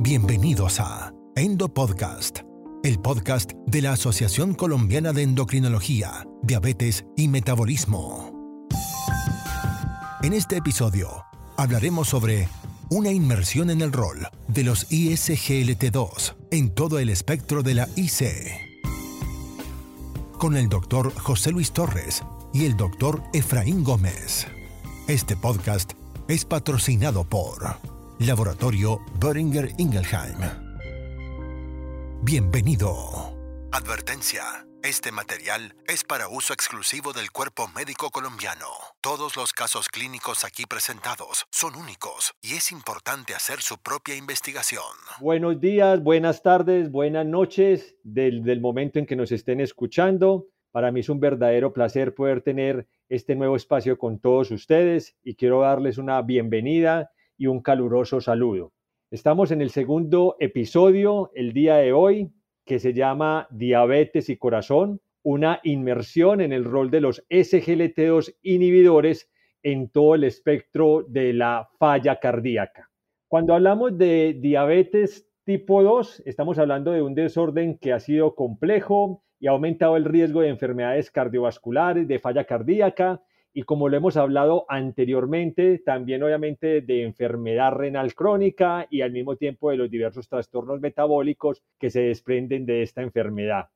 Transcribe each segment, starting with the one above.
Bienvenidos a Endo Podcast, el podcast de la Asociación Colombiana de Endocrinología, Diabetes y Metabolismo. En este episodio hablaremos sobre una inmersión en el rol de los ISGLT2 en todo el espectro de la IC. Con el doctor José Luis Torres y el doctor Efraín Gómez. Este podcast es patrocinado por Laboratorio Böringer Ingelheim. Bienvenido. Advertencia. Este material es para uso exclusivo del cuerpo médico colombiano. Todos los casos clínicos aquí presentados son únicos y es importante hacer su propia investigación. Buenos días, buenas tardes, buenas noches del, del momento en que nos estén escuchando. Para mí es un verdadero placer poder tener este nuevo espacio con todos ustedes y quiero darles una bienvenida y un caluroso saludo. Estamos en el segundo episodio el día de hoy que se llama Diabetes y Corazón, una inmersión en el rol de los SGLT2 inhibidores en todo el espectro de la falla cardíaca. Cuando hablamos de diabetes tipo 2, estamos hablando de un desorden que ha sido complejo y ha aumentado el riesgo de enfermedades cardiovasculares, de falla cardíaca y como lo hemos hablado anteriormente, también obviamente de enfermedad renal crónica y al mismo tiempo de los diversos trastornos metabólicos que se desprenden de esta enfermedad.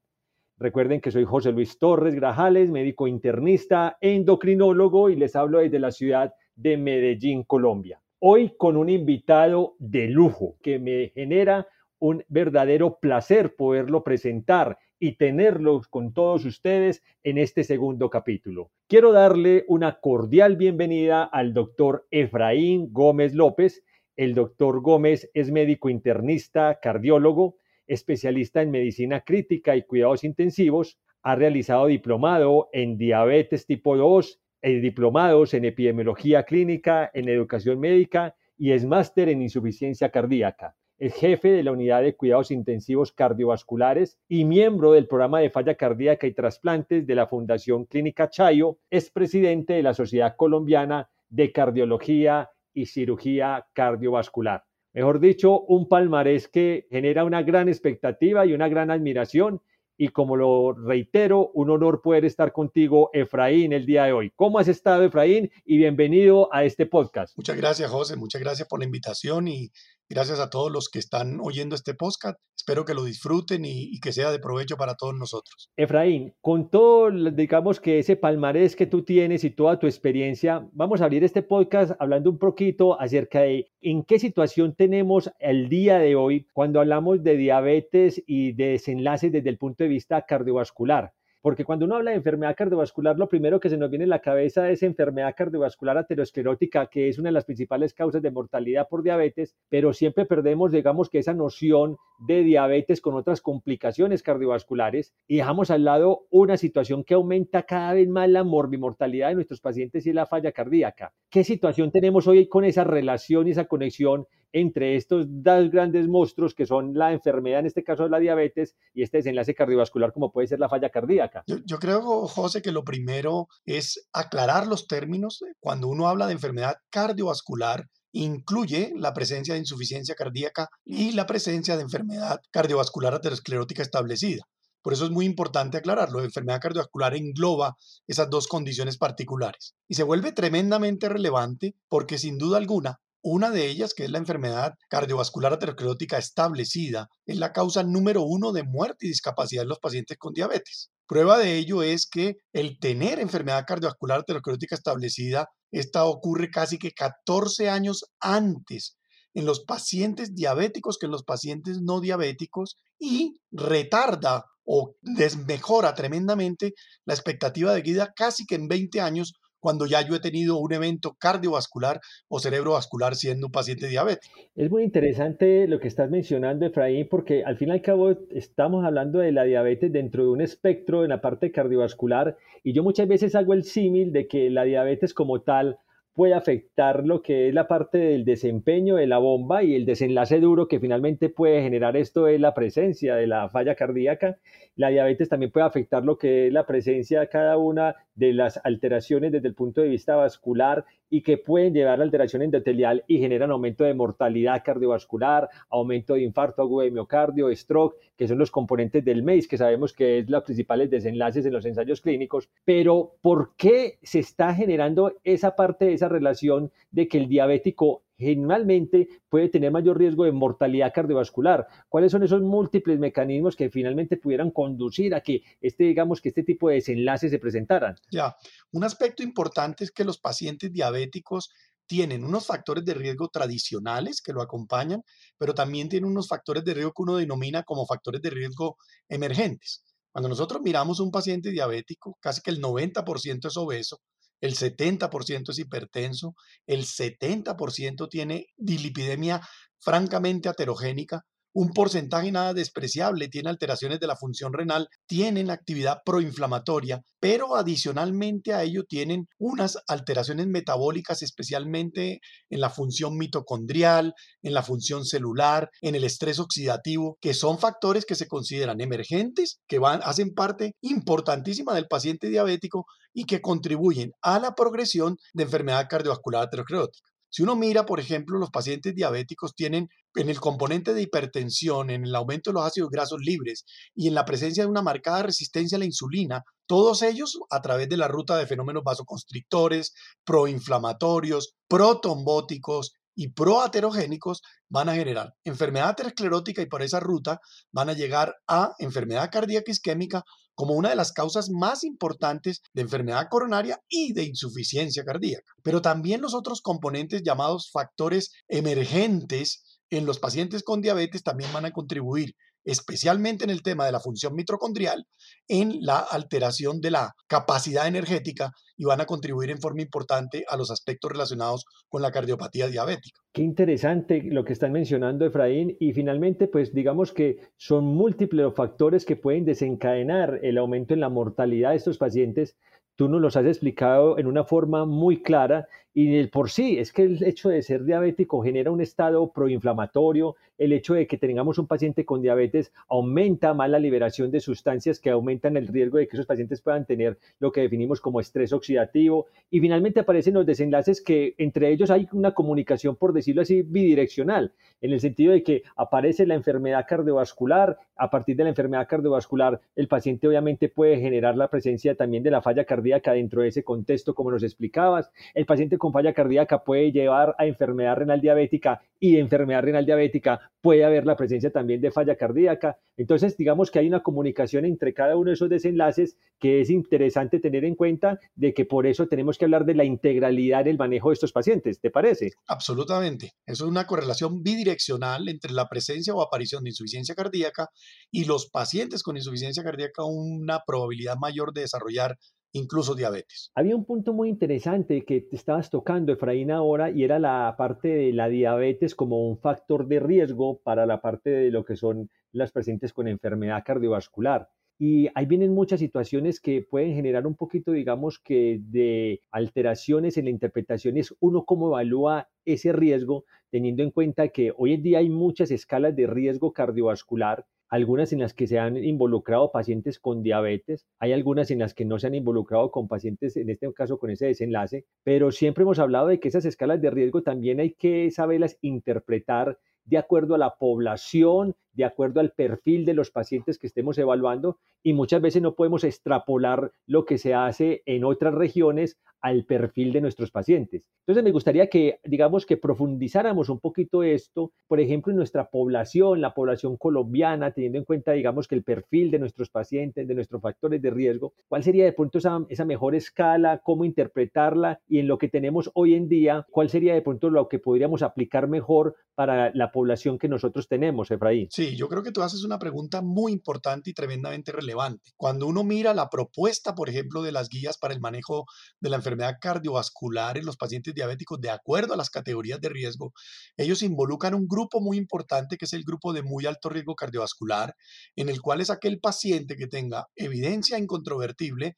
Recuerden que soy José Luis Torres Grajales, médico internista, endocrinólogo y les hablo desde la ciudad de Medellín, Colombia. Hoy con un invitado de lujo que me genera un verdadero placer poderlo presentar y tenerlos con todos ustedes en este segundo capítulo. Quiero darle una cordial bienvenida al doctor Efraín Gómez López. El doctor Gómez es médico internista, cardiólogo, especialista en medicina crítica y cuidados intensivos. Ha realizado diplomado en diabetes tipo 2, eh, diplomados en epidemiología clínica, en educación médica y es máster en insuficiencia cardíaca es jefe de la unidad de cuidados intensivos cardiovasculares y miembro del programa de falla cardíaca y trasplantes de la Fundación Clínica Chayo, es presidente de la Sociedad Colombiana de Cardiología y Cirugía Cardiovascular. Mejor dicho, un palmarés que genera una gran expectativa y una gran admiración y como lo reitero, un honor poder estar contigo, Efraín, el día de hoy. ¿Cómo has estado, Efraín? Y bienvenido a este podcast. Muchas gracias, José. Muchas gracias por la invitación y Gracias a todos los que están oyendo este podcast. Espero que lo disfruten y, que sea de provecho para todos nosotros. Efraín, con todo, digamos que ese palmarés que tú tienes y toda tu experiencia, vamos a abrir este podcast hablando un poquito acerca de en qué situación tenemos el día de hoy cuando hablamos de diabetes y de desenlaces desde el punto de vista cardiovascular. Porque cuando uno habla de enfermedad cardiovascular, lo primero que se nos viene en la cabeza es enfermedad cardiovascular aterosclerótica, que es una de las principales causas de mortalidad por diabetes, pero siempre perdemos, digamos, que esa noción de diabetes con otras complicaciones cardiovasculares y dejamos al lado una situación que aumenta cada vez más la morbimortalidad de nuestros pacientes y la falla cardíaca. ¿Qué situación tenemos hoy con esa relación y esa conexión entre estos dos grandes monstruos que son la enfermedad, en este caso la diabetes, y este desenlace cardiovascular como puede ser la falla cardíaca. Yo, creo, José, que lo primero es aclarar los términos. Cuando uno habla de enfermedad cardiovascular, incluye la presencia de insuficiencia cardíaca y la presencia de enfermedad cardiovascular aterosclerótica establecida. Por eso es muy importante aclararlo. La enfermedad cardiovascular engloba esas dos condiciones particulares y se vuelve tremendamente relevante porque sin duda alguna una de ellas, que es la enfermedad cardiovascular aterosclerótica establecida, es la causa número uno de muerte y discapacidad en los pacientes con diabetes. Prueba de ello es que el tener enfermedad cardiovascular aterosclerótica establecida, esta ocurre casi que 14 años antes en los pacientes diabéticos que en los pacientes no diabéticos y retarda o desmejora tremendamente la expectativa de vida casi que en 20 años cuando ya yo he tenido un evento cardiovascular o cerebrovascular siendo un paciente diabético. Es muy interesante lo que estás mencionando, Efraín, porque al fin y al cabo estamos hablando de la diabetes dentro de un espectro en la parte cardiovascular y yo muchas veces hago el símil de que la diabetes como tal puede afectar lo que es la parte del desempeño de la bomba y el desenlace duro que finalmente puede generar esto es la presencia de la falla cardíaca. La diabetes también puede afectar lo que es la presencia de cada una de las alteraciones desde el punto de vista vascular y que pueden llevar a alteración endotelial y generan aumento de mortalidad cardiovascular, aumento de infarto agudo de miocardio, stroke, que son los componentes del MACE, que sabemos que es los principales desenlaces en los ensayos clínicos. Pero, ¿por qué se está generando esa parte de esa relación de que el diabético generalmente puede tener mayor riesgo de mortalidad cardiovascular. ¿Cuáles son esos múltiples mecanismos que finalmente pudieran conducir a que este, digamos, que este tipo de desenlaces se presentaran? Ya, un aspecto importante es que los pacientes diabéticos tienen unos factores de riesgo tradicionales que lo acompañan, pero también tienen unos factores de riesgo que uno denomina como factores de riesgo emergentes. Cuando nosotros miramos un paciente diabético, casi que el 90% es obeso, el 70% es hipertenso, el 70% tiene dilipidemia francamente aterogénica, un porcentaje nada despreciable tiene alteraciones de la función renal, tienen actividad proinflamatoria, pero adicionalmente a ello tienen unas alteraciones metabólicas, especialmente en la función mitocondrial, en la función celular, en el estrés oxidativo, que son factores que se consideran emergentes, que van, hacen parte importantísima del paciente diabético y que contribuyen a la progresión de enfermedad cardiovascular aterosclerótica. Si uno mira, por ejemplo, los pacientes diabéticos tienen en el componente de hipertensión, en el aumento de los ácidos grasos libres y en la presencia de una marcada resistencia a la insulina, todos ellos a través de la ruta de fenómenos vasoconstrictores, proinflamatorios, protombóticos y proaterogénicos van a generar enfermedad aterosclerótica y por esa ruta van a llegar a enfermedad cardíaca isquémica como una de las causas más importantes de enfermedad coronaria y de insuficiencia cardíaca. Pero también los otros componentes llamados factores emergentes en los pacientes con diabetes también van a contribuir especialmente en el tema de la función mitocondrial, en la alteración de la capacidad energética y van a contribuir en forma importante a los aspectos relacionados con la cardiopatía diabética. Qué interesante lo que están mencionando, Efraín. Y finalmente, pues digamos que son múltiples los factores que pueden desencadenar el aumento en la mortalidad de estos pacientes. Tú nos los has explicado en una forma muy clara y el por sí es que el hecho de ser diabético genera un estado proinflamatorio, el hecho de que tengamos un paciente con diabetes aumenta más la liberación de sustancias que aumentan el riesgo de que esos pacientes puedan tener lo que definimos como estrés oxidativo y finalmente aparecen los desenlaces que entre ellos hay una comunicación, por decirlo así, bidireccional, en el sentido de que aparece la enfermedad cardiovascular, a partir de la enfermedad cardiovascular el paciente obviamente puede generar la presencia también de la falla cardíaca dentro de ese contexto como nos explicabas, el paciente con falla cardíaca puede llevar a enfermedad renal diabética y enfermedad renal diabética puede haber la presencia también de falla cardíaca. Entonces, digamos que hay una comunicación entre cada uno de esos desenlaces que es interesante tener en cuenta de que por eso tenemos que hablar de la integralidad en el manejo de estos pacientes. ¿Te parece? Absolutamente. Eso es una correlación bidireccional entre la presencia o aparición de insuficiencia cardíaca y los pacientes con insuficiencia cardíaca una probabilidad mayor de desarrollar incluso diabetes. Había un punto muy interesante que te estabas tocando, Efraín, ahora, y era la parte de la diabetes como un factor de riesgo para la parte de lo que son las pacientes con enfermedad cardiovascular. Y ahí vienen muchas situaciones que pueden generar un poquito, digamos, que de alteraciones en la interpretación. Es uno cómo evalúa ese riesgo, teniendo en cuenta que hoy en día hay muchas escalas de riesgo cardiovascular algunas en las que se han involucrado pacientes con diabetes, hay algunas en las que no se han involucrado con pacientes, en este caso con ese desenlace, pero siempre hemos hablado de que esas escalas de riesgo también hay que saberlas interpretar de acuerdo a la población, de acuerdo al perfil de los pacientes que estemos evaluando y muchas veces no podemos extrapolar lo que se hace en otras regiones al perfil de nuestros pacientes. Entonces me gustaría que, digamos, que profundizáramos un poquito esto, por ejemplo, en nuestra población, la población colombiana, teniendo en cuenta, digamos, que el perfil de nuestros pacientes, de nuestros factores de riesgo, cuál sería de pronto esa, mejor escala, cómo interpretarla y en lo que tenemos hoy en día, cuál sería de pronto lo que podríamos aplicar mejor para la población que nosotros tenemos, Efraín. Sí, yo creo que tú haces una pregunta muy importante y tremendamente relevante. Cuando uno mira la propuesta, por ejemplo, de las guías para el manejo de la enfermedad cardiovascular en los pacientes diabéticos, de acuerdo a las categorías de riesgo, ellos involucran un grupo muy importante que es el grupo de muy alto riesgo cardiovascular, en el cual es aquel paciente que tenga evidencia incontrovertible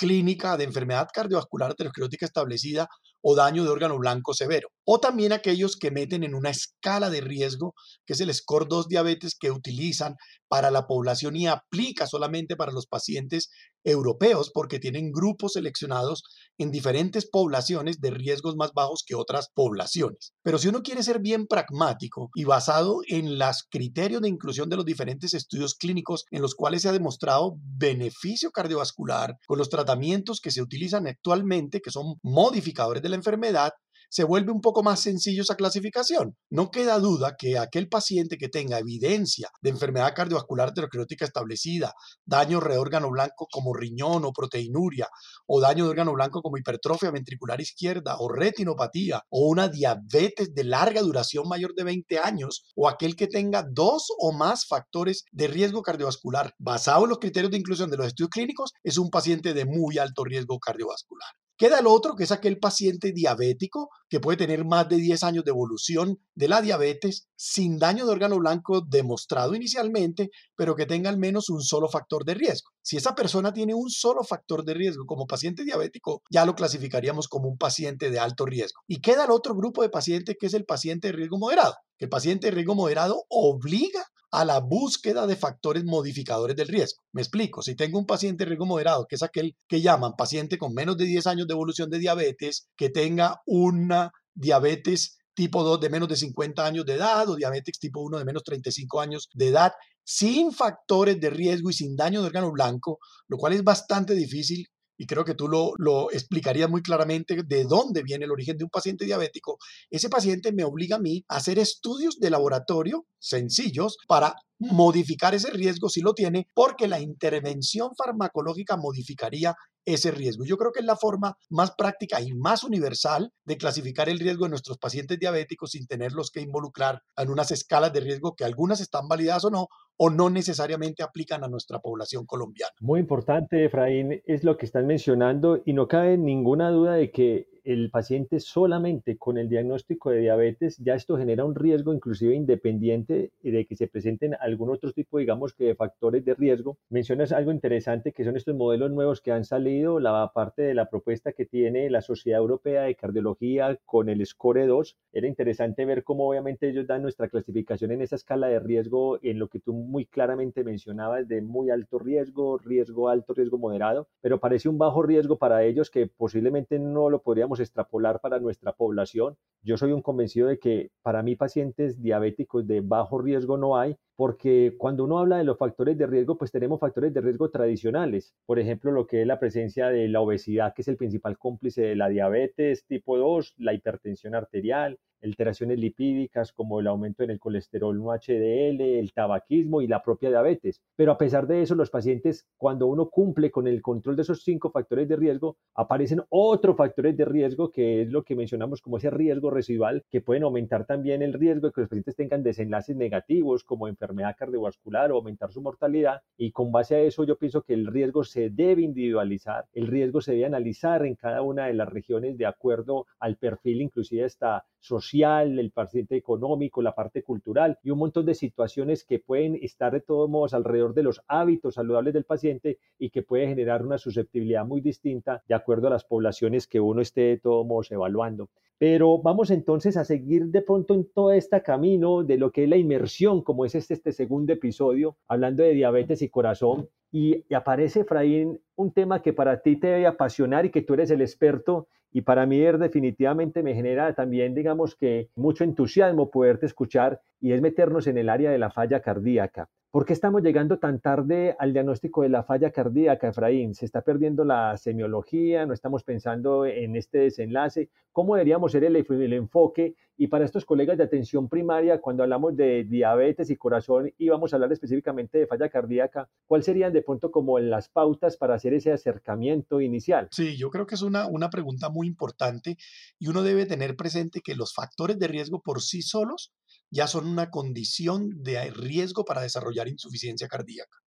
clínica de enfermedad cardiovascular aterosclerótica establecida o daño de órgano blanco severo. O también aquellos que meten en una escala de riesgo, que es el score 2 diabetes, que utilizan para la población y aplica solamente para los pacientes europeos porque tienen grupos seleccionados en diferentes poblaciones de riesgos más bajos que otras poblaciones. Pero si uno quiere ser bien pragmático y basado en los criterios de inclusión de los diferentes estudios clínicos en los cuales se ha demostrado beneficio cardiovascular con los tratamientos que se utilizan actualmente, que son modificadores de la enfermedad, se vuelve un poco más sencillo esa clasificación. No queda duda que aquel paciente que tenga evidencia de enfermedad cardiovascular aterosclerótica establecida, daño de órgano blanco como riñón o proteinuria, o daño de órgano blanco como hipertrofia ventricular izquierda, o retinopatía, o una diabetes de larga duración mayor de 20 años, o aquel que tenga dos o más factores de riesgo cardiovascular basado en los criterios de inclusión de los estudios clínicos, es un paciente de muy alto riesgo cardiovascular. Queda el otro, que es aquel paciente diabético que puede tener más de 10 años de evolución de la diabetes sin daño de órgano blanco demostrado inicialmente, pero que tenga al menos un solo factor de riesgo. Si esa persona tiene un solo factor de riesgo como paciente diabético, ya lo clasificaríamos como un paciente de alto riesgo. Y queda el otro grupo de pacientes que es el paciente de riesgo moderado. El paciente de riesgo moderado obliga a la búsqueda de factores modificadores del riesgo. Me explico, si tengo un paciente de riesgo moderado, que es aquel que llaman paciente con menos de 10 años de evolución de diabetes, que tenga una diabetes tipo 2 de menos de 50 años de edad o diabetes tipo 1 de menos 35 años de edad, sin factores de riesgo y sin daño de órgano blanco, lo cual es bastante difícil y creo que tú lo, lo explicarías muy claramente de dónde viene el origen de un paciente diabético, ese paciente me obliga a mí a hacer estudios de laboratorio sencillos para modificar ese riesgo si lo tiene, porque la intervención farmacológica modificaría ese riesgo. Yo creo que es la forma más práctica y más universal de clasificar el riesgo de nuestros pacientes diabéticos sin tenerlos que involucrar en unas escalas de riesgo que algunas están validadas o no, o no necesariamente aplican a nuestra población colombiana. Muy importante, Efraín, es lo que están mencionando y no cabe ninguna duda de que el paciente solamente con el diagnóstico de diabetes, ya esto genera un riesgo inclusive independiente de que se presenten algún otro tipo, digamos, que de factores de riesgo. Mencionas algo interesante que son estos modelos nuevos que han salido, la parte de la propuesta que tiene la Sociedad Europea de Cardiología con el SCORE 2. Era interesante ver cómo obviamente ellos dan nuestra clasificación en esa escala de riesgo, en lo que tú muy claramente mencionabas de muy alto riesgo, riesgo alto, riesgo moderado, pero parece un bajo riesgo para ellos que posiblemente no lo podríamos extrapolar para nuestra población. Yo soy un convencido de que para mí pacientes diabéticos de bajo riesgo no hay, porque cuando uno habla de los factores de riesgo, pues tenemos factores de riesgo tradicionales. Por ejemplo, lo que es la presencia de la obesidad, que es el principal cómplice de la diabetes tipo 2, la hipertensión arterial, alteraciones lipídicas como el aumento en el colesterol no HDL, el tabaquismo y la propia diabetes. Pero a pesar de eso, los pacientes, cuando uno cumple con el control de esos cinco factores de riesgo, aparecen otros factores de riesgo, que es lo que mencionamos como ese riesgo residual, que pueden aumentar también el riesgo de que los pacientes tengan desenlaces negativos como enfermedad cardiovascular o aumentar su mortalidad. Y con base a eso, yo pienso que el riesgo se debe individualizar, el riesgo se debe analizar en cada una de las regiones de acuerdo al perfil, inclusive hasta social el paciente económico, la parte cultural y un montón de situaciones que pueden estar de todos modos alrededor de los hábitos saludables del paciente y que puede generar una susceptibilidad muy distinta de acuerdo a las poblaciones que uno esté de todos modos evaluando. Pero vamos entonces a seguir de pronto en todo este camino de lo que es la inmersión, como es este, este segundo episodio, hablando de diabetes y corazón. Y, aparece, Efraín, un tema que para ti te debe apasionar y que tú eres el experto y para mí definitivamente me genera también, digamos que, mucho entusiasmo poderte escuchar y es meternos en el área de la falla cardíaca. ¿Por qué estamos llegando tan tarde al diagnóstico de la falla cardíaca, Efraín? ¿Se está perdiendo la semiología? ¿No estamos pensando en este desenlace? ¿Cómo deberíamos ser el, enfoque? Y para estos colegas de atención primaria, cuando hablamos de diabetes y corazón y vamos a hablar específicamente de falla cardíaca, ¿cuáles serían de pronto como las pautas para hacer ese acercamiento inicial? Sí, yo creo que es una, una pregunta muy importante y uno debe tener presente que los factores de riesgo por sí solos ya son una condición de riesgo para desarrollar insuficiencia cardíaca.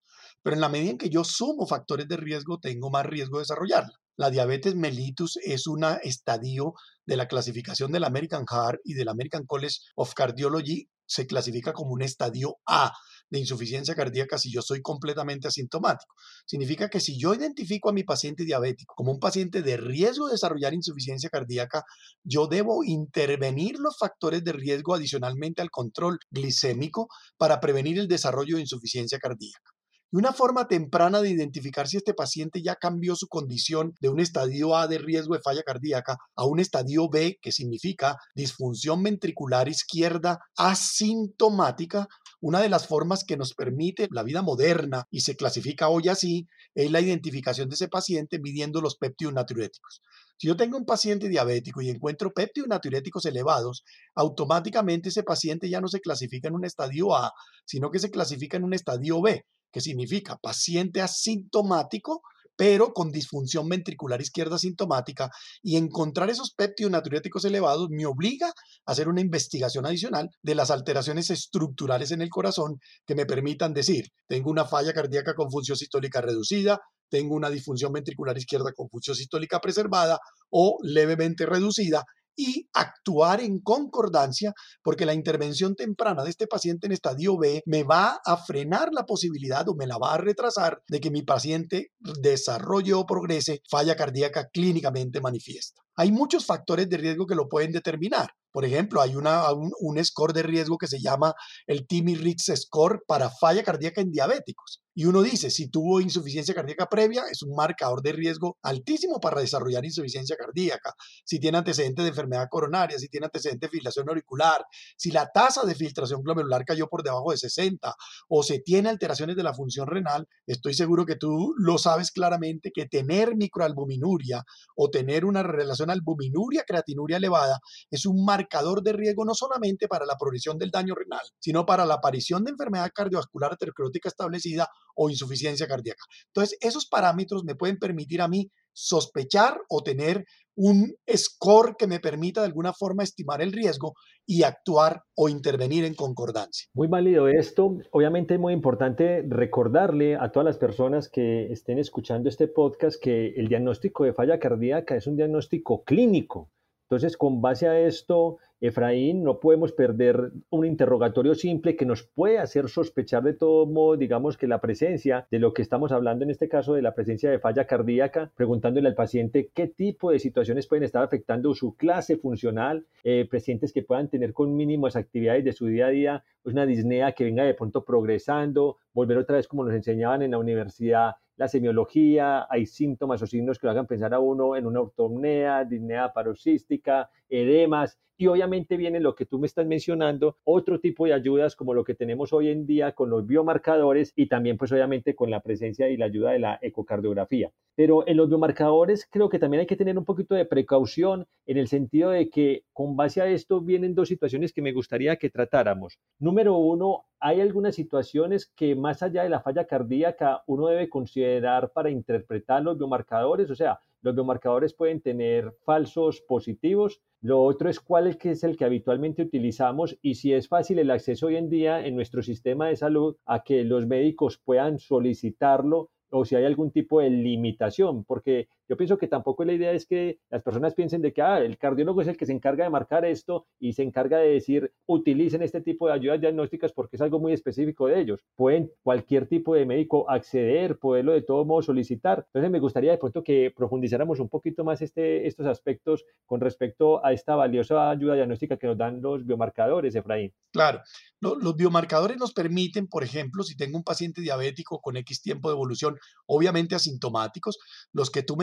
Pero en la medida en que yo sumo factores de riesgo, tengo más riesgo de desarrollarla. La diabetes mellitus es un estadio de la clasificación del American Heart y del American College of Cardiology. Se clasifica como un estadio A, de insuficiencia cardíaca si yo soy completamente asintomático. Significa que si yo identifico a mi paciente diabético como un paciente de riesgo de desarrollar insuficiencia cardíaca, yo debo intervenir los factores de riesgo adicionalmente al control glicémico para prevenir el desarrollo de insuficiencia cardíaca. Y una forma temprana de identificar si este paciente ya cambió su condición de un estadio A de riesgo de falla cardíaca a un estadio B, que significa disfunción ventricular izquierda asintomática, una de las formas que nos permite la vida moderna y se clasifica hoy así es la identificación de ese paciente midiendo los péptidos natriuréticos. Si yo tengo un paciente diabético y encuentro péptidos natriuréticos elevados, automáticamente ese paciente ya no se clasifica en un estadio A, sino que se clasifica en un estadio B, que significa paciente asintomático pero con disfunción ventricular izquierda sintomática, y encontrar esos péptidos elevados me obliga a hacer una investigación adicional de las alteraciones estructurales en el corazón que me permitan decir, tengo una falla cardíaca con función sistólica reducida, tengo una disfunción ventricular izquierda con función sistólica preservada o levemente reducida y actuar en concordancia porque la intervención temprana de este paciente en estadio B me va a frenar la posibilidad o me la va a retrasar de que mi paciente desarrolle o progrese falla cardíaca clínicamente manifiesta. Hay muchos factores de riesgo que lo pueden determinar. Por ejemplo, hay una, un, score de riesgo que se llama el Timmy-Ritz Score para falla cardíaca en diabéticos. Y uno dice, si tuvo insuficiencia cardíaca previa, es un marcador de riesgo altísimo para desarrollar insuficiencia cardíaca. Si tiene antecedentes de enfermedad coronaria, si tiene antecedentes de filtración auricular, si la tasa de filtración glomerular cayó por debajo de 60 o se tiene alteraciones de la función renal, estoy seguro que tú lo sabes claramente que tener microalbuminuria o tener una relación albuminuria creatinuria elevada es un marcador de riesgo no solamente para la progresión del daño renal, sino para la aparición de enfermedad cardiovascular aterosclerótica establecida o insuficiencia cardíaca. Entonces, esos parámetros me pueden permitir a mí sospechar o tener un score que me permita de alguna forma estimar el riesgo y actuar o intervenir en concordancia. Muy válido esto. Obviamente es muy importante recordarle a todas las personas que estén escuchando este podcast que el diagnóstico de falla cardíaca es un diagnóstico clínico. Entonces, con base a esto, Efraín, no podemos perder un interrogatorio simple que nos puede hacer sospechar de todo modo, digamos, que la presencia de lo que estamos hablando en este caso de la presencia de falla cardíaca, preguntándole al paciente qué tipo de situaciones pueden estar afectando su clase funcional, eh, pacientes que puedan tener con mínimas actividades de su día a día, una disnea que venga de pronto progresando, volver otra vez como nos enseñaban en la universidad la semiología, hay síntomas o signos que lo hagan pensar a uno en una ortopnea, disnea paroxística, edemas, y obviamente viene lo que tú me estás mencionando, otro tipo de ayudas como lo que tenemos hoy en día con los biomarcadores y también pues obviamente con la presencia y la ayuda de la ecocardiografía. Pero en los biomarcadores creo que también hay que tener un poquito de precaución en el sentido de que con base a esto vienen dos situaciones que me gustaría que tratáramos. Número uno, hay algunas situaciones que más allá de la falla cardíaca uno debe considerar para interpretar los biomarcadores, o sea, los biomarcadores pueden tener falsos positivos. Lo otro es cuál es el que habitualmente utilizamos y si es fácil el acceso hoy en día en nuestro sistema de salud a que los médicos puedan solicitarlo o si hay algún tipo de limitación, porque yo pienso que tampoco la idea es que las personas piensen de que ah, el cardiólogo es el que se encarga de marcar esto y se encarga de decir utilicen este tipo de ayudas diagnósticas porque es algo muy específico de ellos. Pueden cualquier tipo de médico acceder, poderlo de todo modo solicitar. Entonces me gustaría de pronto que profundizáramos un poquito más este, estos aspectos con respecto a esta valiosa ayuda diagnóstica que nos dan los biomarcadores, Efraín. Claro, los biomarcadores nos permiten, por ejemplo, si tengo un paciente diabético con X tiempo de evolución, obviamente asintomáticos, los que tú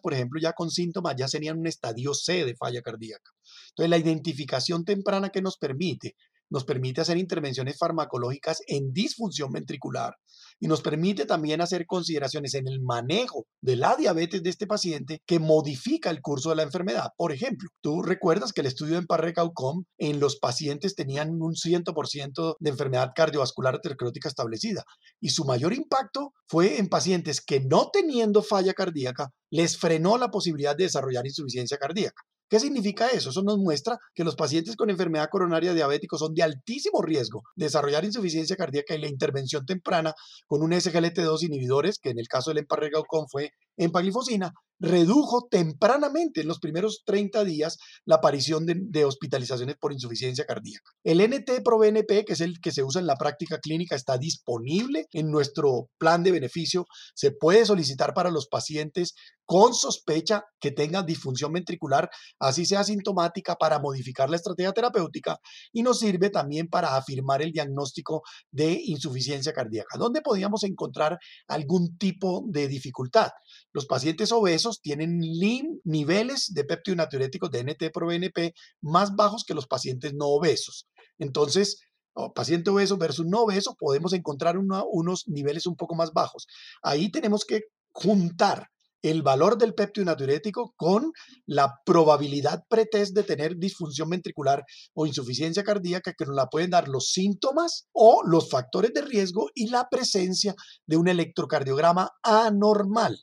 por ejemplo, ya con síntomas, ya serían un estadio C de falla cardíaca. Entonces, la identificación temprana que nos permite, nos permite hacer intervenciones farmacológicas en disfunción ventricular, y nos permite también hacer consideraciones en el manejo de la diabetes de este paciente que modifica el curso de la enfermedad. Por ejemplo, tú recuerdas que el estudio en Parrecaucom en los pacientes tenían un 100% de enfermedad cardiovascular aterosclerótica establecida y su mayor impacto fue en pacientes que no teniendo falla cardíaca les frenó la posibilidad de desarrollar insuficiencia cardíaca. ¿Qué significa eso? Eso nos muestra que los pacientes con enfermedad coronaria diabética son de altísimo riesgo de desarrollar insuficiencia cardíaca y la intervención temprana con un SGLT2 inhibidores, que en el caso del emparregaucon fue empaglifosina, redujo tempranamente en los primeros 30 días la aparición de, hospitalizaciones por insuficiencia cardíaca. El NT-proBNP, que es el que se usa en la práctica clínica, está disponible en nuestro plan de beneficio. Se puede solicitar para los pacientes con sospecha que tengan disfunción ventricular, así sea sintomática, para modificar la estrategia terapéutica y nos sirve también para afirmar el diagnóstico de insuficiencia cardíaca. ¿Dónde podríamos encontrar algún tipo de dificultad? Los pacientes obesos tienen niveles de péptido natriuréticos de NT-proBNP más bajos que los pacientes no obesos. Entonces, paciente obeso versus no obeso, podemos encontrar unos niveles un poco más bajos. Ahí tenemos que juntar el valor del péptido natriurético con la probabilidad pretest de tener disfunción ventricular o insuficiencia cardíaca que nos la pueden dar los síntomas o los factores de riesgo y la presencia de un electrocardiograma anormal.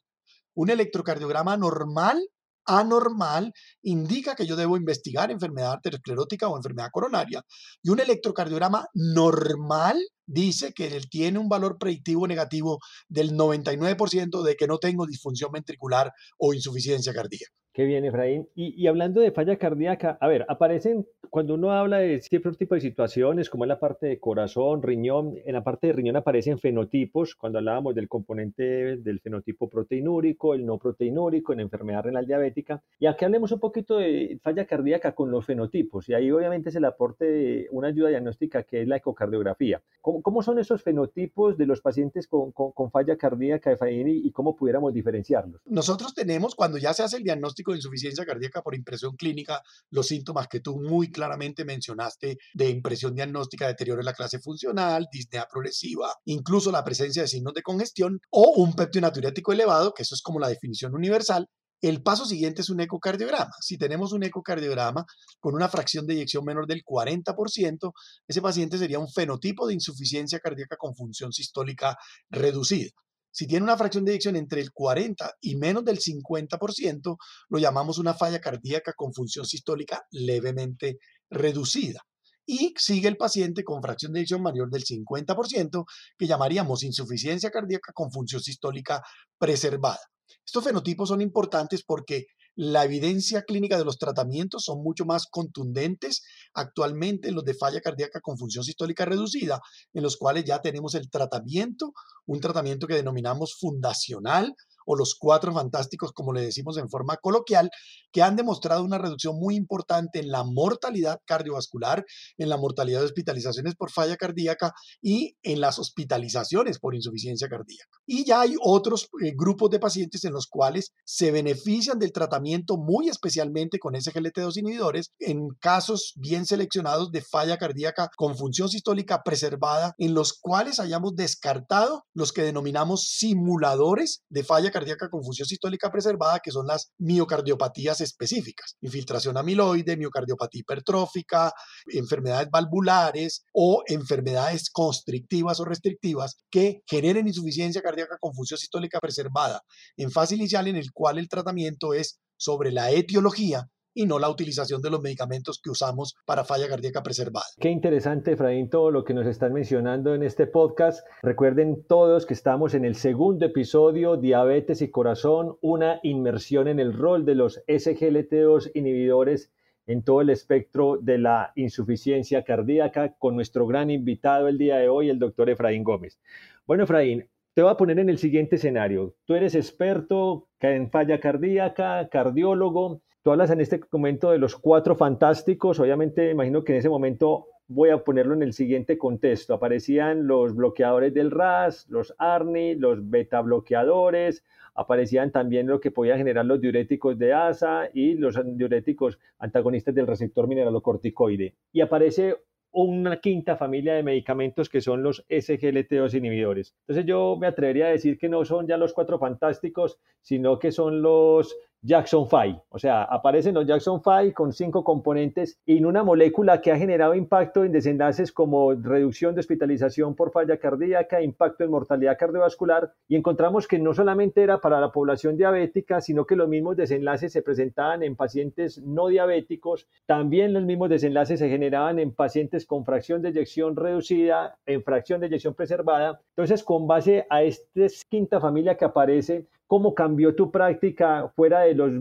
Un electrocardiograma normal anormal indica que yo debo investigar enfermedad arteriosclerótica o enfermedad coronaria y un electrocardiograma normal dice que él tiene un valor predictivo negativo del 99% de que no tengo disfunción ventricular o insuficiencia cardíaca. Qué bien, Efraín. Y, hablando de falla cardíaca, a ver, aparecen, cuando uno habla de ciertos tipos de situaciones, como es la parte de corazón, riñón, en la parte de riñón aparecen fenotipos, cuando hablábamos del componente del fenotipo proteinúrico, el no proteinúrico, en enfermedad renal diabética. Y aquí hablemos un poquito de falla cardíaca con los fenotipos. Y ahí obviamente es el aporte de una ayuda diagnóstica que es la ecocardiografía. ¿Cómo, son esos fenotipos de los pacientes con, falla cardíaca, Efraín, y cómo pudiéramos diferenciarlos? Nosotros tenemos, cuando ya se hace el diagnóstico, de insuficiencia cardíaca por impresión clínica, los síntomas que tú muy claramente mencionaste de impresión diagnóstica, deterioro en la clase funcional, disnea progresiva, incluso la presencia de signos de congestión o un péptido natriurético elevado, que eso es como la definición universal, el paso siguiente es un ecocardiograma. Si tenemos un ecocardiograma con una fracción de eyección menor del 40%, ese paciente sería un fenotipo de insuficiencia cardíaca con función sistólica reducida. Si tiene una fracción de eyección entre el 40 y menos del 50%, lo llamamos una falla cardíaca con función sistólica levemente reducida. Y sigue el paciente con fracción de eyección mayor del 50%, que llamaríamos insuficiencia cardíaca con función sistólica preservada. Estos fenotipos son importantes porque la evidencia clínica de los tratamientos son mucho más contundentes actualmente en los de falla cardíaca con función sistólica reducida, en los cuales ya tenemos el tratamiento, un tratamiento que denominamos fundacional o los cuatro fantásticos, como le decimos en forma coloquial, que han demostrado una reducción muy importante en la mortalidad cardiovascular, en la mortalidad de hospitalizaciones por falla cardíaca y en las hospitalizaciones por insuficiencia cardíaca. Y ya hay otros eh, grupos de pacientes en los cuales se benefician del tratamiento muy especialmente con SGLT2 inhibidores en casos bien seleccionados de falla cardíaca con función sistólica preservada, en los cuales hayamos descartado los que denominamos simuladores de falla cardíaca con función sistólica preservada, que son las miocardiopatías específicas, infiltración amiloide, miocardiopatía hipertrófica, enfermedades valvulares o enfermedades constrictivas o restrictivas que generen insuficiencia cardíaca con función sistólica preservada. En fase inicial en el cual el tratamiento es sobre la etiología y no la utilización de los medicamentos que usamos para falla cardíaca preservada. Qué interesante, Efraín, todo lo que nos están mencionando en este podcast. Recuerden todos que estamos en el segundo episodio, Diabetes y Corazón, una inmersión en el rol de los SGLT2 inhibidores en todo el espectro de la insuficiencia cardíaca con nuestro gran invitado el día de hoy, el doctor Efraín Gómez. Bueno, Efraín, te voy a poner en el siguiente escenario. Tú eres experto en falla cardíaca, cardiólogo, Tú hablas en este momento de los cuatro fantásticos, obviamente imagino que en ese momento voy a ponerlo en el siguiente contexto. Aparecían los bloqueadores del RAS, los ARNI, los beta bloqueadores, aparecían también lo que podían generar los diuréticos de ASA y los diuréticos antagonistas del receptor mineralocorticoide. Y aparece una quinta familia de medicamentos que son los SGLT2 inhibidores. Entonces yo me atrevería a decir que no son ya los cuatro fantásticos, sino que son los Jackson 5. O sea, aparecen los Jackson 5 con cinco componentes en una molécula que ha generado impacto en desenlaces como reducción de hospitalización por falla cardíaca, impacto en mortalidad cardiovascular. Y encontramos que no solamente era para la población diabética, sino que los mismos desenlaces se presentaban en pacientes no diabéticos. También los mismos desenlaces se generaban en pacientes con fracción de eyección reducida, en fracción de eyección preservada. Entonces, con base a esta quinta familia que aparece, ¿cómo cambió tu práctica fuera de las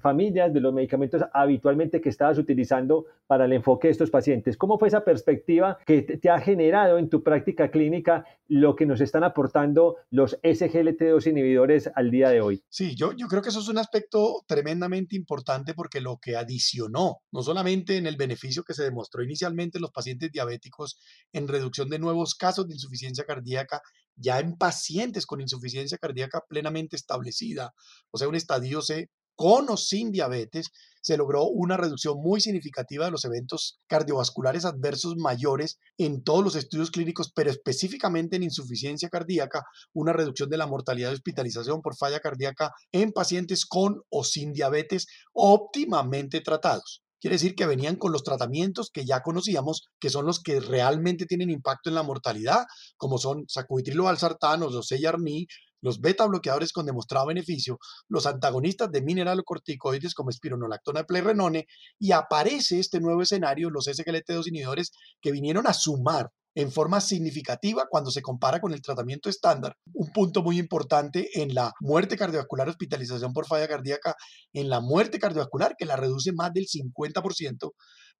familias, de los medicamentos habitualmente que estabas utilizando para el enfoque de estos pacientes? ¿Cómo fue esa perspectiva que te ha generado en tu práctica clínica lo que nos están aportando los SGLT2 inhibidores al día de hoy? Sí, yo, yo creo que eso es un aspecto tremendamente importante porque lo que adicionó, no solamente en el beneficio que se demostró inicialmente en los pacientes diabéticos en reducción de nuevos casos de insuficiencia cardíaca, ya en pacientes con insuficiencia cardíaca plenamente establecida, o sea, un estadio C con o sin diabetes, se logró una reducción muy significativa de los eventos cardiovasculares adversos mayores en todos los estudios clínicos, pero específicamente en insuficiencia cardíaca, una reducción de la mortalidad de hospitalización por falla cardíaca en pacientes con o sin diabetes óptimamente tratados. Quiere decir que venían con los tratamientos que ya conocíamos, que son los que realmente tienen impacto en la mortalidad, como son sacubitrilo valsartán o los CEYARNI, los beta bloqueadores con demostrado beneficio, los antagonistas de mineralocorticoides como espironolactona plerrenone, y aparece este nuevo escenario, los SGLT2 inhibidores, que vinieron a sumar en forma significativa cuando se compara con el tratamiento estándar. Un punto muy importante en la muerte cardiovascular, hospitalización por falla cardíaca, en la muerte cardiovascular que la reduce más del 50%,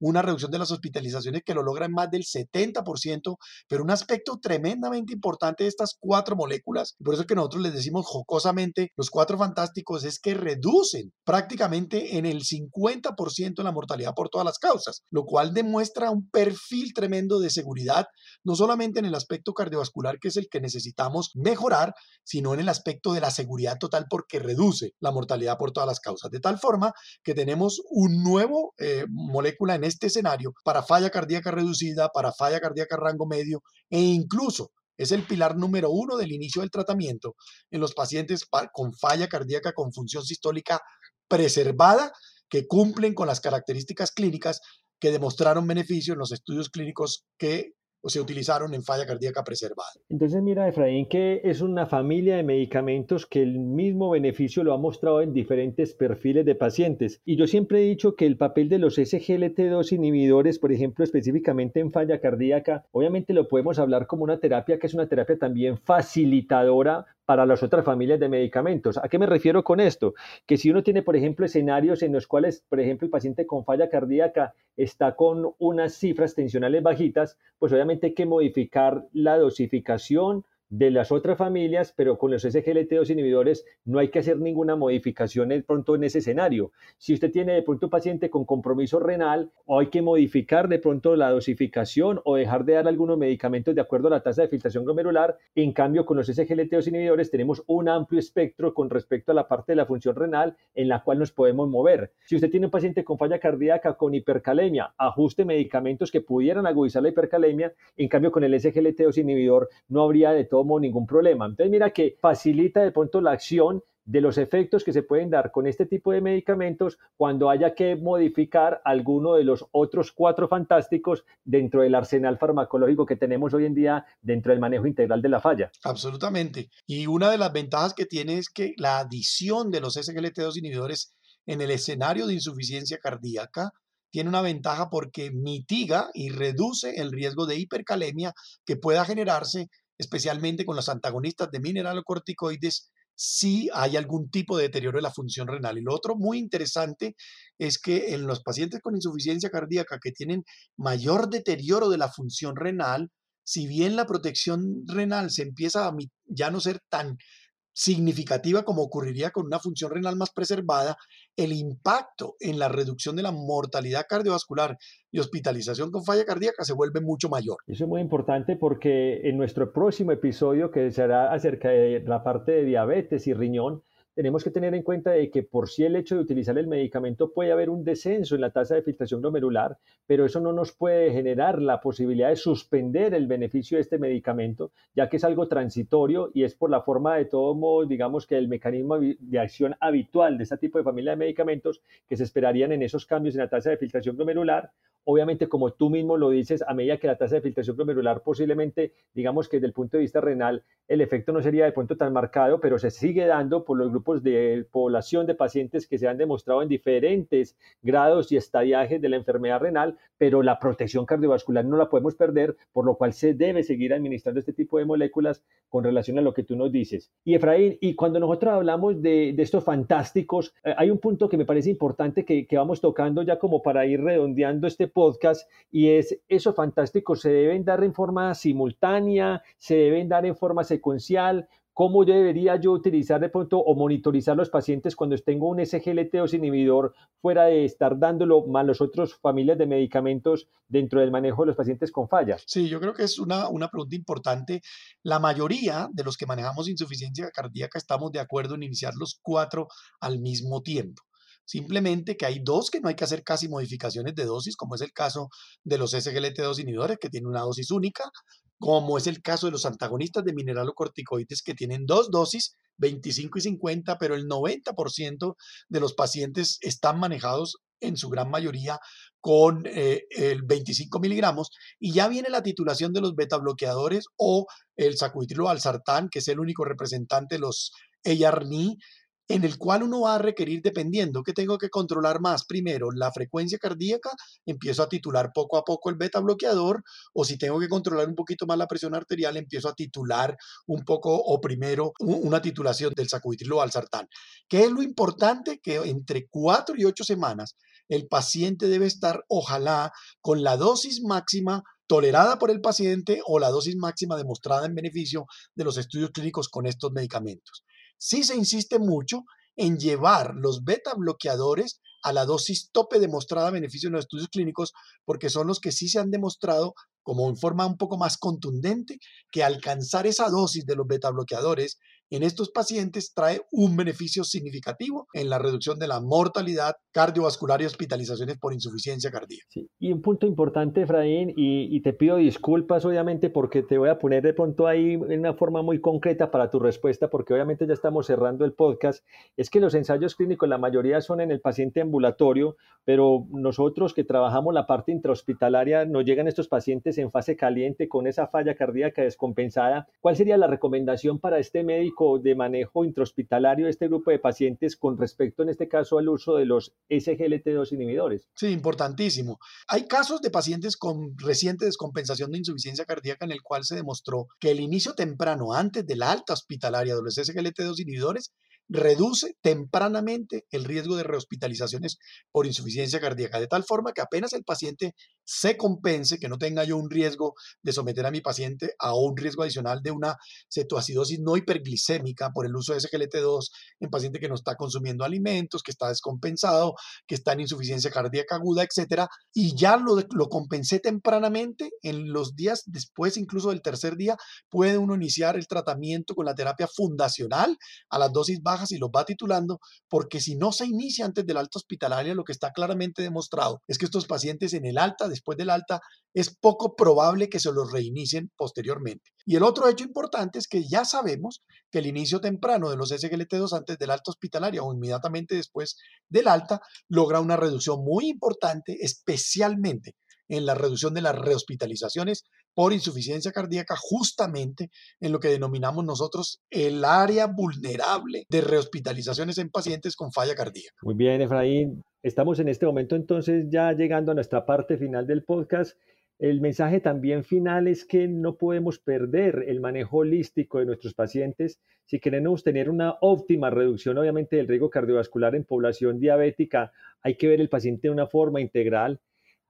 una reducción de las hospitalizaciones que lo logra en más del 70%, pero un aspecto tremendamente importante de estas cuatro moléculas, por eso es que nosotros les decimos jocosamente, los cuatro fantásticos, es que reducen prácticamente en el 50% la mortalidad por todas las causas, lo cual demuestra un perfil tremendo de seguridad, no solamente en el aspecto cardiovascular, que es el que necesitamos mejorar, sino en el aspecto de la seguridad total porque reduce la mortalidad por todas las causas, de tal forma que tenemos un nuevo eh, molécula en este escenario para falla cardíaca reducida, para falla cardíaca rango medio e incluso es el pilar número uno del inicio del tratamiento en los pacientes con falla cardíaca con función sistólica preservada que cumplen con las características clínicas que demostraron beneficio en los estudios clínicos que o se utilizaron en falla cardíaca preservada. Entonces mira, Efraín, que es una familia de medicamentos que el mismo beneficio lo ha mostrado en diferentes perfiles de pacientes. Y yo siempre he dicho que el papel de los SGLT2 inhibidores, por ejemplo, específicamente en falla cardíaca, obviamente lo podemos hablar como una terapia que es una terapia también facilitadora para las otras familias de medicamentos. ¿A qué me refiero con esto? Que si uno tiene, por ejemplo, escenarios en los cuales, por ejemplo, el paciente con falla cardíaca está con unas cifras tensionales bajitas, pues obviamente hay que modificar la dosificación de las otras familias, pero con los SGLT2 inhibidores no hay que hacer ninguna modificación de pronto en ese escenario. Si usted tiene de pronto un paciente con compromiso renal, o hay que modificar de pronto la dosificación o dejar de dar algunos medicamentos de acuerdo a la tasa de filtración glomerular. En cambio, con los SGLT2 inhibidores tenemos un amplio espectro con respecto a la parte de la función renal en la cual nos podemos mover. Si usted tiene un paciente con falla cardíaca, con hipercalemia, ajuste medicamentos que pudieran agudizar la hipercalemia. En cambio, con el SGLT2 inhibidor no habría de todo ningún problema. Entonces mira que facilita de pronto la acción de los efectos que se pueden dar con este tipo de medicamentos cuando haya que modificar alguno de los otros cuatro fantásticos dentro del arsenal farmacológico que tenemos hoy en día dentro del manejo integral de la falla. Absolutamente. Y una de las ventajas que tiene es que la adición de los SGLT2 inhibidores en el escenario de insuficiencia cardíaca tiene una ventaja porque mitiga y reduce el riesgo de hipercalemia que pueda generarse especialmente con los antagonistas de mineralocorticoides, si hay algún tipo de deterioro de la función renal. Y lo otro muy interesante es que en los pacientes con insuficiencia cardíaca que tienen mayor deterioro de la función renal, si bien la protección renal se empieza a ya no ser tan significativa como ocurriría con una función renal más preservada, el impacto en la reducción de la mortalidad cardiovascular y hospitalización con falla cardíaca se vuelve mucho mayor. Eso es muy importante porque en nuestro próximo episodio, que será acerca de la parte de diabetes y riñón, tenemos que tener en cuenta de que por sí el hecho de utilizar el medicamento puede haber un descenso en la tasa de filtración glomerular, pero eso no nos puede generar la posibilidad de suspender el beneficio de este medicamento, ya que es algo transitorio y es por la forma de todo modo, digamos que el mecanismo de acción habitual de este tipo de familia de medicamentos que se esperarían en esos cambios en la tasa de filtración glomerular. Obviamente, como tú mismo lo dices, a medida que la tasa de filtración glomerular posiblemente, digamos que desde el punto de vista renal, el efecto no sería de pronto tan marcado, pero se sigue dando por los grupos de población de pacientes que se han demostrado en diferentes grados y estadiajes de la enfermedad renal, pero la protección cardiovascular no la podemos perder, por lo cual se debe seguir administrando este tipo de moléculas con relación a lo que tú nos dices. Y Efraín, y cuando nosotros hablamos de, estos fantásticos, eh, hay un punto que me parece importante que, que vamos tocando ya como para ir redondeando este podcast, y es esos fantásticos se deben dar en forma simultánea, se deben dar en forma secuencial, ¿Cómo debería yo utilizar de pronto o monitorizar los pacientes cuando tengo un SGLT2 inhibidor fuera de estar dándolo más los otros familias de medicamentos dentro del manejo de los pacientes con fallas? Sí, yo creo que es una, una pregunta importante. La mayoría de los que manejamos insuficiencia cardíaca estamos de acuerdo en iniciar los cuatro al mismo tiempo. Simplemente que hay dos que no hay que hacer casi modificaciones de dosis, como es el caso de los SGLT2 inhibidores, que tienen una dosis única, como es el caso de los antagonistas de mineralocorticoides que tienen dos dosis, 25 y 50, pero el 90% de los pacientes están manejados en su gran mayoría con eh, el 25 miligramos y ya viene la titulación de los beta bloqueadores o el sacubitrilo alsartán, que es el único representante de los ARNI en el cual uno va a requerir, dependiendo que tengo que controlar más, primero la frecuencia cardíaca, empiezo a titular poco a poco el beta bloqueador, o si tengo que controlar un poquito más la presión arterial, empiezo a titular un poco o primero una titulación del sacubitrilo sartán. ¿Qué es lo importante? Que entre cuatro y ocho semanas el paciente debe estar, ojalá, con la dosis máxima tolerada por el paciente o la dosis máxima demostrada en beneficio de los estudios clínicos con estos medicamentos sí se insiste mucho en llevar los beta bloqueadores a la dosis tope demostrada a beneficio en los estudios clínicos, porque son los que sí se han demostrado como en forma un poco más contundente que alcanzar esa dosis de los beta bloqueadores en estos pacientes trae un beneficio significativo en la reducción de la mortalidad cardiovascular y hospitalizaciones por insuficiencia cardíaca. Y un punto importante, Efraín, y, te pido disculpas obviamente porque te voy a poner de pronto ahí en una forma muy concreta para tu respuesta, porque obviamente ya estamos cerrando el podcast, es que los ensayos clínicos, la mayoría son en el paciente ambulatorio, pero nosotros que trabajamos la parte intrahospitalaria, nos llegan estos pacientes en fase caliente con esa falla cardíaca descompensada. ¿Cuál sería la recomendación para este médico? De manejo intrahospitalario de este grupo de pacientes con respecto, en este caso, al uso de los SGLT2 inhibidores? Sí, importantísimo. Hay casos de pacientes con reciente descompensación de insuficiencia cardíaca en el cual se demostró que el inicio temprano, antes de la alta hospitalaria de los SGLT2 inhibidores, reduce tempranamente el riesgo de rehospitalizaciones por insuficiencia cardíaca, de tal forma que apenas el paciente se compense, que no tenga yo un riesgo de someter a mi paciente a un riesgo adicional de una cetoacidosis no hiperglicémica por el uso de SGLT2 en paciente que no está consumiendo alimentos, que está descompensado, que está en insuficiencia cardíaca aguda, etcétera, y ya lo, lo compensé tempranamente, en los días después, incluso del tercer día, puede uno iniciar el tratamiento con la terapia fundacional a las dosis bajas y los va titulando, porque si no se inicia antes del alta hospitalaria, lo que está claramente demostrado es que estos pacientes en el alta, después del alta, es poco probable que se los reinicien posteriormente. Y el otro hecho importante es que ya sabemos que el inicio temprano de los SGLT2 antes del alta hospitalaria o inmediatamente después del alta logra una reducción muy importante, especialmente en la reducción de las rehospitalizaciones por insuficiencia cardíaca, justamente en lo que denominamos nosotros el área vulnerable de rehospitalizaciones en pacientes con falla cardíaca. Muy bien, Efraín. Estamos en este momento entonces ya llegando a nuestra parte final del podcast. El mensaje también final es que no podemos perder el manejo holístico de nuestros pacientes si queremos tener una óptima reducción, obviamente, del riesgo cardiovascular en población diabética. Hay que ver el paciente de una forma integral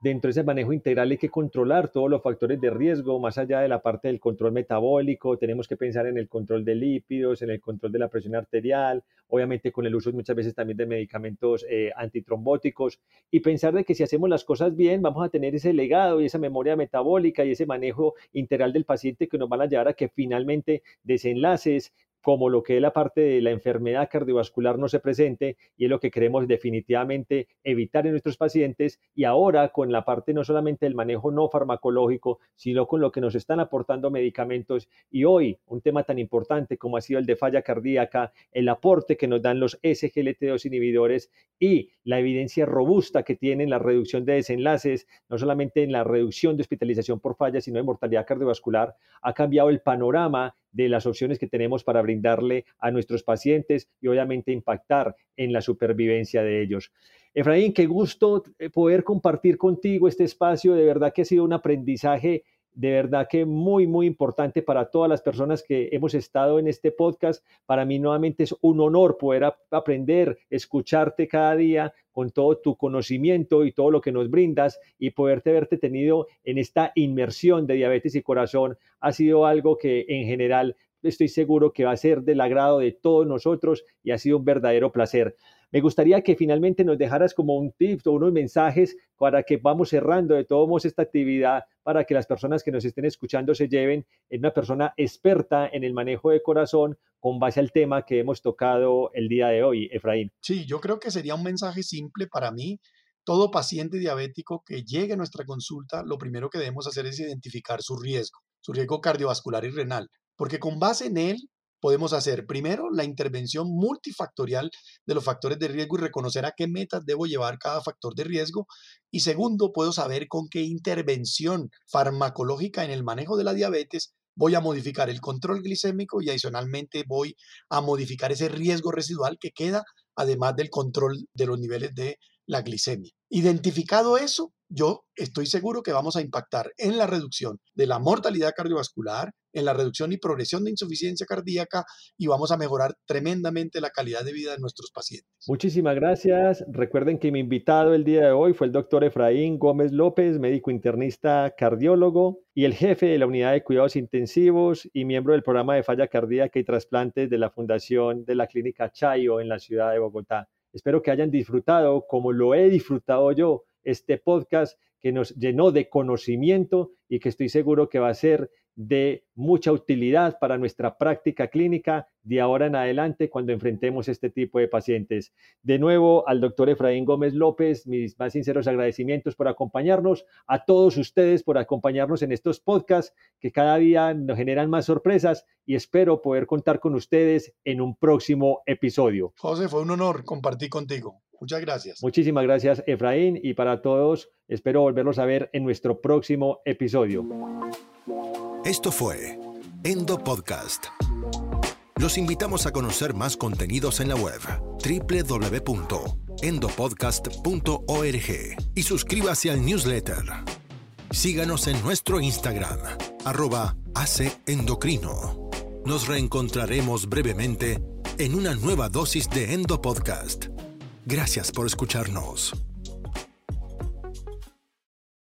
Dentro de ese manejo integral hay que controlar todos los factores de riesgo, más allá de la parte del control metabólico, tenemos que pensar en el control de lípidos, en el control de la presión arterial, obviamente con el uso muchas veces también de medicamentos eh, antitrombóticos, y pensar de que si hacemos las cosas bien, vamos a tener ese legado y esa memoria metabólica y ese manejo integral del paciente que nos van a llevar a que finalmente desenlaces como lo que es la parte de la enfermedad cardiovascular no se presente y es lo que queremos definitivamente evitar en nuestros pacientes y ahora con la parte no solamente del manejo no farmacológico, sino con lo que nos están aportando medicamentos y hoy un tema tan importante como ha sido el de falla cardíaca, el aporte que nos dan los SGLT2 inhibidores y la evidencia robusta que tienen la reducción de desenlaces, no solamente en la reducción de hospitalización por falla, sino de mortalidad cardiovascular, ha cambiado el panorama de las opciones que tenemos para brindarle a nuestros pacientes y obviamente impactar en la supervivencia de ellos. Efraín, qué gusto eh, poder compartir contigo este espacio. De verdad que ha sido un aprendizaje de verdad que muy, muy importante para todas las personas que hemos estado en este podcast. Para mí nuevamente es un honor poder aprender, escucharte cada día con todo tu conocimiento y todo lo que nos brindas y poderte verte tenido en esta inmersión de diabetes y corazón ha sido algo que en general estoy seguro que va a ser del agrado de todos nosotros y ha sido un verdadero placer. Me gustaría que finalmente nos dejaras como un tip o unos mensajes para que vamos cerrando de todos modos esta actividad para que las personas que nos estén escuchando se lleven en una persona experta en el manejo de corazón con base al tema que hemos tocado el día de hoy, Efraín. Sí, yo creo que sería un mensaje simple para mí. Todo paciente diabético que llegue a nuestra consulta, lo primero que debemos hacer es identificar su riesgo, su riesgo cardiovascular y renal, porque con base en él podemos hacer primero la intervención multifactorial de los factores de riesgo y reconocer a qué metas debo llevar cada factor de riesgo. Y segundo, puedo saber con qué intervención farmacológica en el manejo de la diabetes voy a modificar el control glicémico y adicionalmente voy a modificar ese riesgo residual que queda además del control de los niveles de la glicemia. Identificado eso, yo estoy seguro que vamos a impactar en la reducción de la mortalidad cardiovascular, en la reducción y progresión de insuficiencia cardíaca y vamos a mejorar tremendamente la calidad de vida de nuestros pacientes. Muchísimas gracias. Recuerden que mi invitado el día de hoy fue el doctor Efraín Gómez López, médico internista cardiólogo y el jefe de la unidad de cuidados intensivos y miembro del programa de falla cardíaca y trasplantes de la Fundación de la Clínica Chayo en la ciudad de Bogotá. Espero que hayan disfrutado, como lo he disfrutado yo, este podcast que nos llenó de conocimiento y que estoy seguro que va a ser de mucha utilidad para nuestra práctica clínica de ahora en adelante cuando enfrentemos este tipo de pacientes. De nuevo, al doctor Efraín Gómez López, mis más sinceros agradecimientos por acompañarnos, a todos ustedes por acompañarnos en estos podcasts que cada día nos generan más sorpresas y espero poder contar con ustedes en un próximo episodio. José, fue un honor compartir contigo. Muchas gracias. Muchísimas gracias, Efraín, y para todos, espero volverlos a ver en nuestro próximo episodio. Esto fue Endo Podcast. Los invitamos a conocer más contenidos en la web www.endopodcast.org y suscríbase al newsletter. Síganos en nuestro Instagram, arroba Endocrino. Nos reencontraremos brevemente en una nueva dosis de Endo Podcast. Gracias por escucharnos.